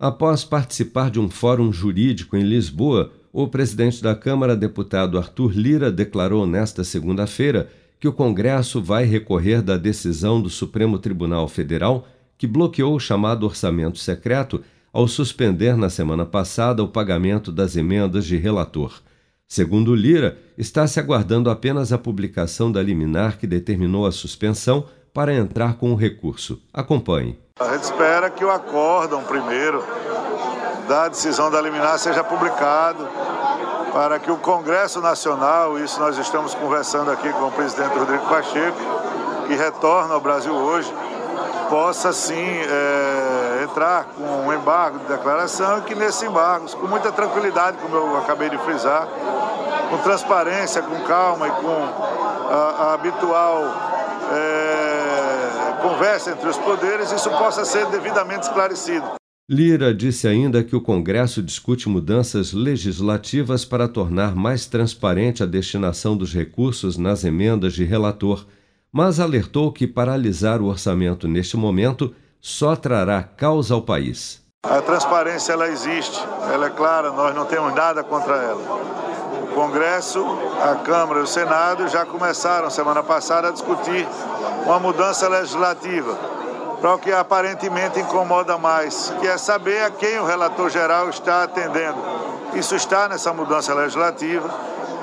Após participar de um fórum jurídico em Lisboa, o presidente da Câmara, deputado Arthur Lira, declarou nesta segunda-feira que o Congresso vai recorrer da decisão do Supremo Tribunal Federal que bloqueou o chamado orçamento secreto ao suspender na semana passada o pagamento das emendas de relator. Segundo Lira, está se aguardando apenas a publicação da liminar que determinou a suspensão para entrar com o recurso. Acompanhe. A gente espera que o acórdão primeiro da decisão da liminar seja publicado para que o Congresso Nacional, isso nós estamos conversando aqui com o presidente Rodrigo Pacheco, que retorna ao Brasil hoje, possa sim é, entrar com um embargo de declaração e que nesse embargo, com muita tranquilidade, como eu acabei de frisar, com transparência, com calma e com a, a habitual é, conversa entre os poderes, isso possa ser devidamente esclarecido. Lira disse ainda que o Congresso discute mudanças legislativas para tornar mais transparente a destinação dos recursos nas emendas de relator, mas alertou que paralisar o orçamento neste momento só trará causa ao país. A transparência ela existe, ela é clara, nós não temos nada contra ela. O Congresso, a Câmara e o Senado já começaram semana passada a discutir uma mudança legislativa para o que aparentemente incomoda mais, que é saber a quem o relator geral está atendendo. Isso está nessa mudança legislativa.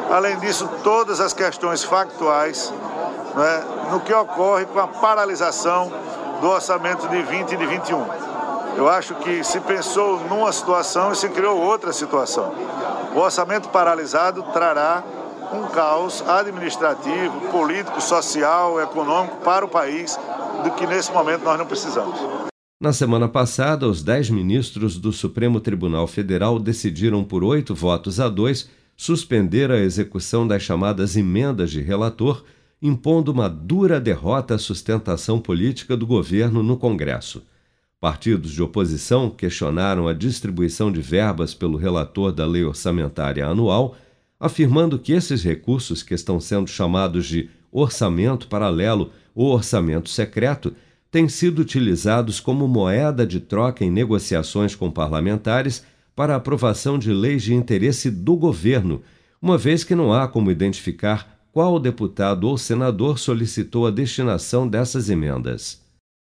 Além disso, todas as questões factuais né, no que ocorre com a paralisação do orçamento de 20 e de 21. Eu acho que se pensou numa situação e se criou outra situação. O orçamento paralisado trará um caos administrativo, político, social, econômico para o país do que nesse momento nós não precisamos. Na semana passada, os dez ministros do Supremo Tribunal Federal decidiram por oito votos a dois suspender a execução das chamadas emendas de relator, impondo uma dura derrota à sustentação política do governo no Congresso. Partidos de oposição questionaram a distribuição de verbas pelo relator da lei orçamentária anual, afirmando que esses recursos, que estão sendo chamados de orçamento paralelo ou orçamento secreto, têm sido utilizados como moeda de troca em negociações com parlamentares para aprovação de leis de interesse do governo, uma vez que não há como identificar qual deputado ou senador solicitou a destinação dessas emendas.